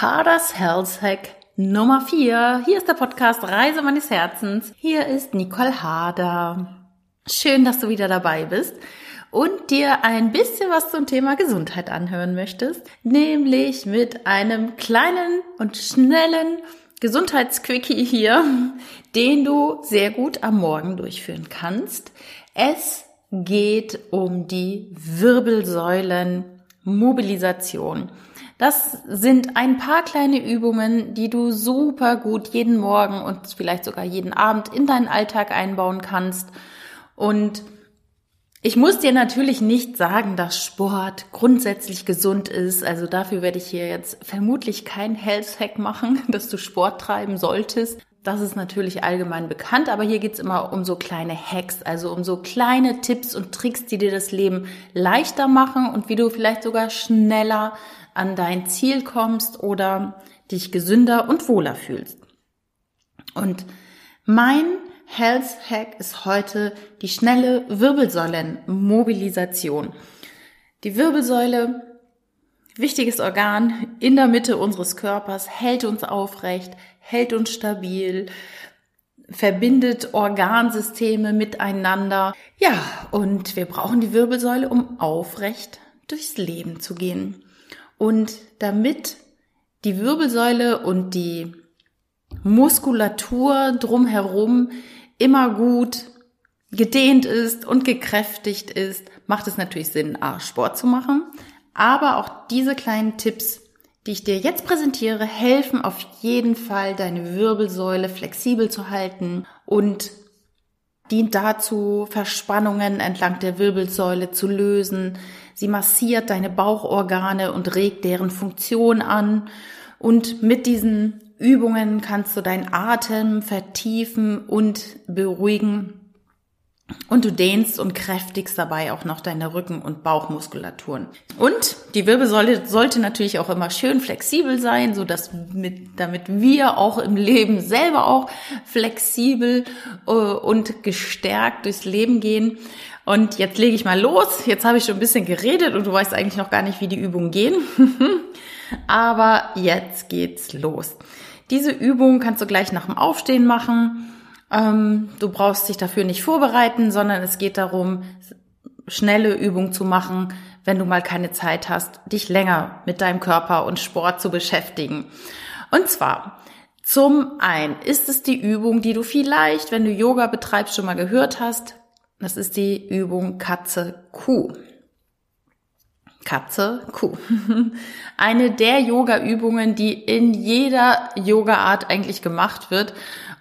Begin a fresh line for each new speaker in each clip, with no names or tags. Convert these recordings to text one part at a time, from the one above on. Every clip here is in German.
Harders Health Hack Nummer 4. Hier ist der Podcast Reise meines Herzens. Hier ist Nicole Harder. Schön, dass du wieder dabei bist und dir ein bisschen was zum Thema Gesundheit anhören möchtest, nämlich mit einem kleinen und schnellen Gesundheitsquickie hier, den du sehr gut am Morgen durchführen kannst. Es geht um die Wirbelsäulenmobilisation. Das sind ein paar kleine Übungen, die du super gut jeden Morgen und vielleicht sogar jeden Abend in deinen Alltag einbauen kannst. Und ich muss dir natürlich nicht sagen, dass Sport grundsätzlich gesund ist. Also dafür werde ich hier jetzt vermutlich kein Health Hack machen, dass du Sport treiben solltest. Das ist natürlich allgemein bekannt, aber hier geht's immer um so kleine Hacks, also um so kleine Tipps und Tricks, die dir das Leben leichter machen und wie du vielleicht sogar schneller an dein Ziel kommst oder dich gesünder und wohler fühlst. Und mein Health Hack ist heute die schnelle Wirbelsäulenmobilisation. Die Wirbelsäule, wichtiges Organ in der Mitte unseres Körpers, hält uns aufrecht, hält uns stabil, verbindet Organsysteme miteinander. Ja, und wir brauchen die Wirbelsäule, um aufrecht durchs Leben zu gehen. Und damit die Wirbelsäule und die Muskulatur drumherum immer gut gedehnt ist und gekräftigt ist, macht es natürlich Sinn, A, Sport zu machen. Aber auch diese kleinen Tipps, die ich dir jetzt präsentiere, helfen auf jeden Fall, deine Wirbelsäule flexibel zu halten und dient dazu, Verspannungen entlang der Wirbelsäule zu lösen. Sie massiert deine Bauchorgane und regt deren Funktion an. Und mit diesen Übungen kannst du deinen Atem vertiefen und beruhigen. Und du dehnst und kräftigst dabei auch noch deine Rücken- und Bauchmuskulaturen. Und die Wirbelsäule sollte natürlich auch immer schön flexibel sein, so dass mit, damit wir auch im Leben selber auch flexibel äh, und gestärkt durchs Leben gehen. Und jetzt lege ich mal los. Jetzt habe ich schon ein bisschen geredet und du weißt eigentlich noch gar nicht, wie die Übungen gehen. Aber jetzt geht's los. Diese Übung kannst du gleich nach dem Aufstehen machen. Ähm, du brauchst dich dafür nicht vorbereiten, sondern es geht darum, schnelle Übungen zu machen, wenn du mal keine Zeit hast, dich länger mit deinem Körper und Sport zu beschäftigen. Und zwar zum einen ist es die Übung, die du vielleicht, wenn du Yoga betreibst, schon mal gehört hast. Das ist die Übung Katze Kuh. Katze, Kuh. Eine der Yoga-Übungen, die in jeder Yoga-Art eigentlich gemacht wird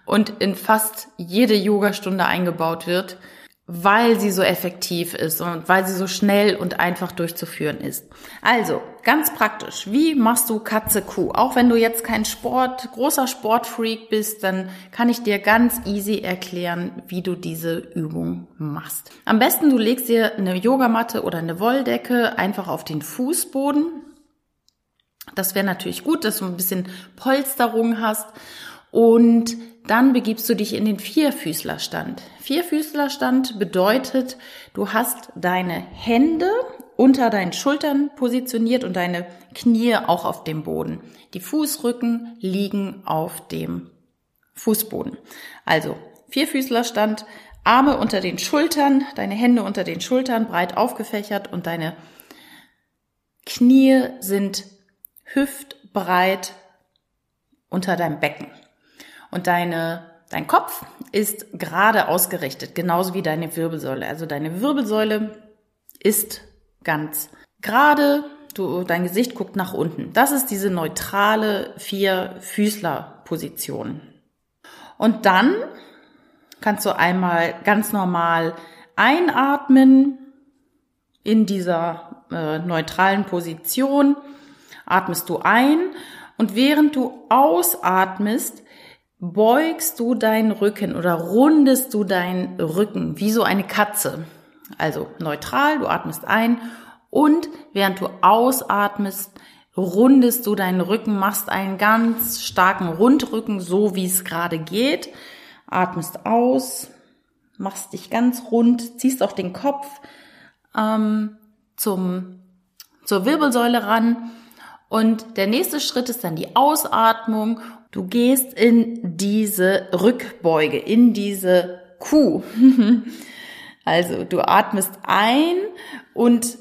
und in fast jede Yogastunde eingebaut wird weil sie so effektiv ist und weil sie so schnell und einfach durchzuführen ist. Also, ganz praktisch, wie machst du Katze Kuh? Auch wenn du jetzt kein Sport, großer Sportfreak bist, dann kann ich dir ganz easy erklären, wie du diese Übung machst. Am besten du legst dir eine Yogamatte oder eine Wolldecke einfach auf den Fußboden. Das wäre natürlich gut, dass du ein bisschen Polsterung hast und dann begibst du dich in den Vierfüßlerstand. Vierfüßlerstand bedeutet, du hast deine Hände unter deinen Schultern positioniert und deine Knie auch auf dem Boden. Die Fußrücken liegen auf dem Fußboden. Also Vierfüßlerstand, Arme unter den Schultern, deine Hände unter den Schultern breit aufgefächert und deine Knie sind hüftbreit unter deinem Becken. Und deine, dein Kopf ist gerade ausgerichtet, genauso wie deine Wirbelsäule. Also deine Wirbelsäule ist ganz gerade, du, dein Gesicht guckt nach unten. Das ist diese neutrale Vier-Füßler-Position. Und dann kannst du einmal ganz normal einatmen in dieser äh, neutralen Position. Atmest du ein und während du ausatmest, beugst du deinen Rücken oder rundest du deinen Rücken wie so eine Katze. Also neutral, du atmest ein und während du ausatmest, rundest du deinen Rücken, machst einen ganz starken Rundrücken, so wie es gerade geht. Atmest aus, machst dich ganz rund, ziehst auch den Kopf ähm, zum, zur Wirbelsäule ran Und der nächste Schritt ist dann die Ausatmung. Du gehst in diese Rückbeuge, in diese Kuh. also du atmest ein und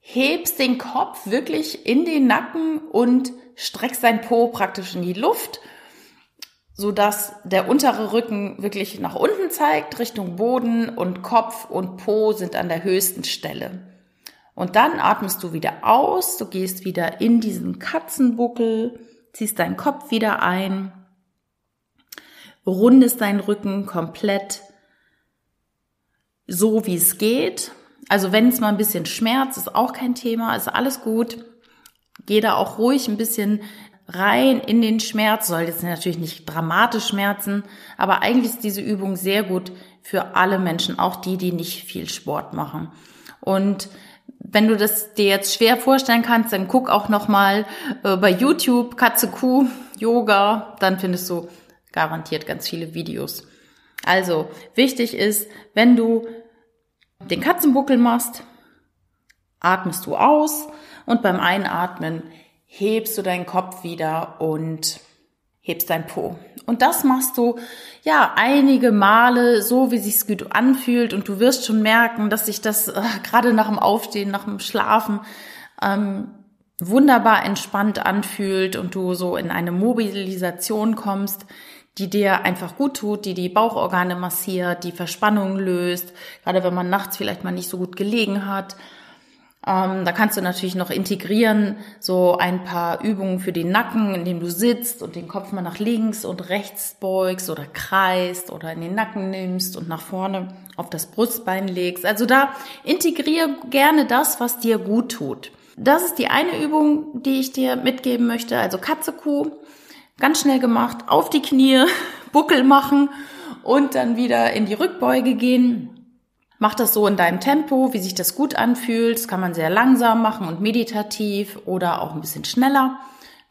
hebst den Kopf wirklich in den Nacken und streckst dein Po praktisch in die Luft, so dass der untere Rücken wirklich nach unten zeigt, Richtung Boden und Kopf und Po sind an der höchsten Stelle. Und dann atmest du wieder aus, du gehst wieder in diesen Katzenbuckel, ziehst deinen Kopf wieder ein, rundest deinen Rücken komplett so, wie es geht. Also wenn es mal ein bisschen schmerzt, ist auch kein Thema, ist alles gut. Geh da auch ruhig ein bisschen rein in den Schmerz, soll jetzt natürlich nicht dramatisch schmerzen, aber eigentlich ist diese Übung sehr gut für alle Menschen, auch die, die nicht viel Sport machen. Und wenn du das dir jetzt schwer vorstellen kannst, dann guck auch noch mal äh, bei YouTube Katze Kuh Yoga, dann findest du garantiert ganz viele Videos. Also, wichtig ist, wenn du den Katzenbuckel machst, atmest du aus und beim Einatmen hebst du deinen Kopf wieder und hebst dein Po. Und das machst du ja einige Male so, wie sich's gut anfühlt. Und du wirst schon merken, dass sich das äh, gerade nach dem Aufstehen, nach dem Schlafen ähm, wunderbar entspannt anfühlt und du so in eine Mobilisation kommst, die dir einfach gut tut, die die Bauchorgane massiert, die Verspannungen löst, gerade wenn man nachts vielleicht mal nicht so gut gelegen hat ähm, da kannst du natürlich noch integrieren, so ein paar Übungen für den Nacken, indem du sitzt und den Kopf mal nach links und rechts beugst oder kreist oder in den Nacken nimmst und nach vorne auf das Brustbein legst. Also da integriere gerne das, was dir gut tut. Das ist die eine Übung, die ich dir mitgeben möchte. Also Katze, Kuh, ganz schnell gemacht, auf die Knie, Buckel machen und dann wieder in die Rückbeuge gehen. Mach das so in deinem Tempo, wie sich das gut anfühlt. Das kann man sehr langsam machen und meditativ oder auch ein bisschen schneller,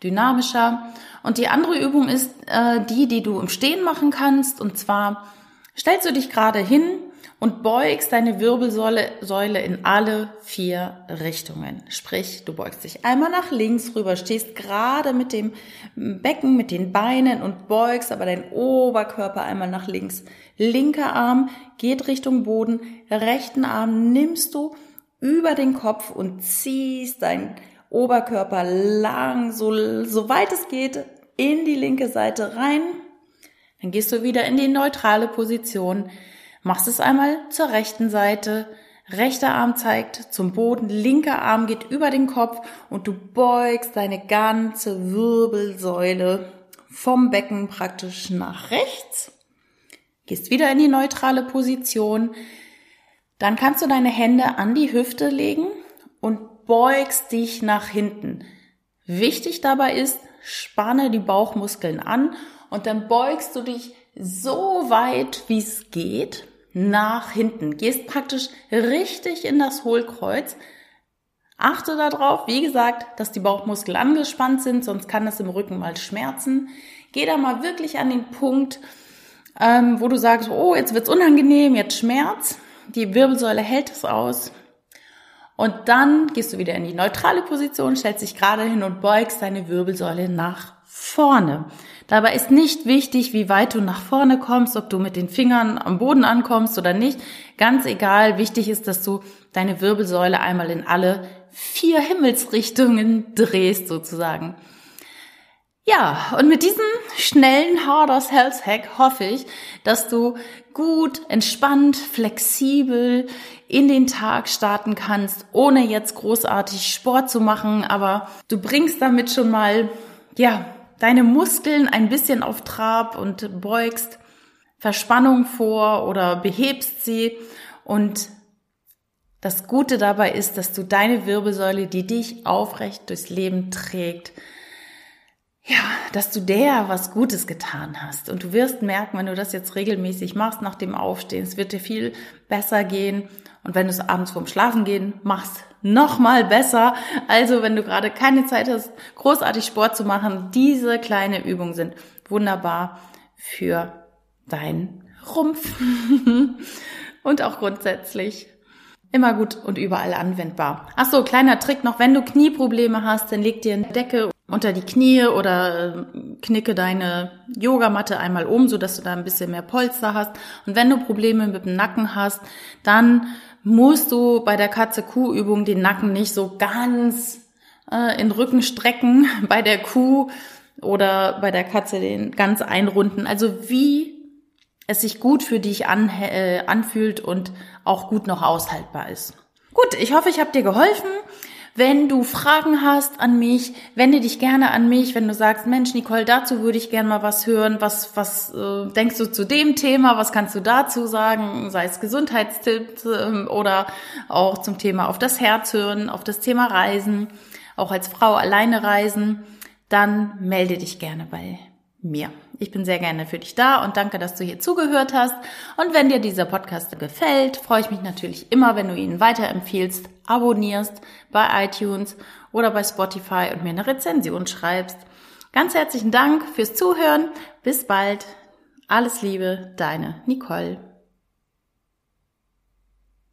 dynamischer. Und die andere Übung ist äh, die, die du im Stehen machen kannst. Und zwar stellst du dich gerade hin und beugst deine Wirbelsäule Säule in alle vier Richtungen. Sprich, du beugst dich einmal nach links rüber, stehst gerade mit dem Becken, mit den Beinen und beugst aber deinen Oberkörper einmal nach links. Linker Arm geht Richtung Boden, rechten Arm nimmst du über den Kopf und ziehst deinen Oberkörper lang, so, so weit es geht, in die linke Seite rein. Dann gehst du wieder in die neutrale Position Machst es einmal zur rechten Seite. Rechter Arm zeigt zum Boden, linker Arm geht über den Kopf und du beugst deine ganze Wirbelsäule vom Becken praktisch nach rechts. Gehst wieder in die neutrale Position. Dann kannst du deine Hände an die Hüfte legen und beugst dich nach hinten. Wichtig dabei ist, spanne die Bauchmuskeln an und dann beugst du dich so weit, wie es geht nach hinten. Gehst praktisch richtig in das Hohlkreuz. Achte darauf, wie gesagt, dass die Bauchmuskeln angespannt sind, sonst kann das im Rücken mal schmerzen. Geh da mal wirklich an den Punkt, ähm, wo du sagst, oh, jetzt wird's unangenehm, jetzt Schmerz. Die Wirbelsäule hält es aus. Und dann gehst du wieder in die neutrale Position, stellst dich gerade hin und beugst deine Wirbelsäule nach vorne. Dabei ist nicht wichtig, wie weit du nach vorne kommst, ob du mit den Fingern am Boden ankommst oder nicht. Ganz egal. Wichtig ist, dass du deine Wirbelsäule einmal in alle vier Himmelsrichtungen drehst sozusagen. Ja, und mit diesem schnellen Harders Health Hack hoffe ich, dass du gut, entspannt, flexibel in den Tag starten kannst, ohne jetzt großartig Sport zu machen, aber du bringst damit schon mal, ja, deine Muskeln ein bisschen auf Trab und beugst Verspannung vor oder behebst sie. Und das Gute dabei ist, dass du deine Wirbelsäule, die dich aufrecht durchs Leben trägt, ja, dass du der was Gutes getan hast. Und du wirst merken, wenn du das jetzt regelmäßig machst nach dem Aufstehen, es wird dir viel besser gehen. Und wenn du es abends vorm Schlafen gehen machst, noch mal besser. Also, wenn du gerade keine Zeit hast, großartig Sport zu machen, diese kleine Übungen sind wunderbar für deinen Rumpf und auch grundsätzlich immer gut und überall anwendbar. Ach so, kleiner Trick noch, wenn du Knieprobleme hast, dann leg dir eine Decke unter die Knie oder äh, knicke deine Yogamatte einmal um, so dass du da ein bisschen mehr Polster hast. Und wenn du Probleme mit dem Nacken hast, dann musst du bei der Katze-Kuh-Übung den Nacken nicht so ganz äh, in Rücken strecken bei der Kuh oder bei der Katze den ganz einrunden. Also wie es sich gut für dich an, äh, anfühlt und auch gut noch aushaltbar ist. Gut, ich hoffe, ich habe dir geholfen. Wenn du Fragen hast an mich, wende dich gerne an mich. Wenn du sagst, Mensch, Nicole, dazu würde ich gerne mal was hören. Was, was äh, denkst du zu dem Thema? Was kannst du dazu sagen? Sei es Gesundheitstipps äh, oder auch zum Thema auf das Herz hören, auf das Thema Reisen, auch als Frau alleine reisen, dann melde dich gerne bei mir. Ich bin sehr gerne für dich da und danke, dass du hier zugehört hast. Und wenn dir dieser Podcast gefällt, freue ich mich natürlich immer, wenn du ihn weiterempfiehlst, abonnierst bei iTunes oder bei Spotify und mir eine Rezension schreibst. Ganz herzlichen Dank fürs Zuhören. Bis bald. Alles Liebe, deine Nicole.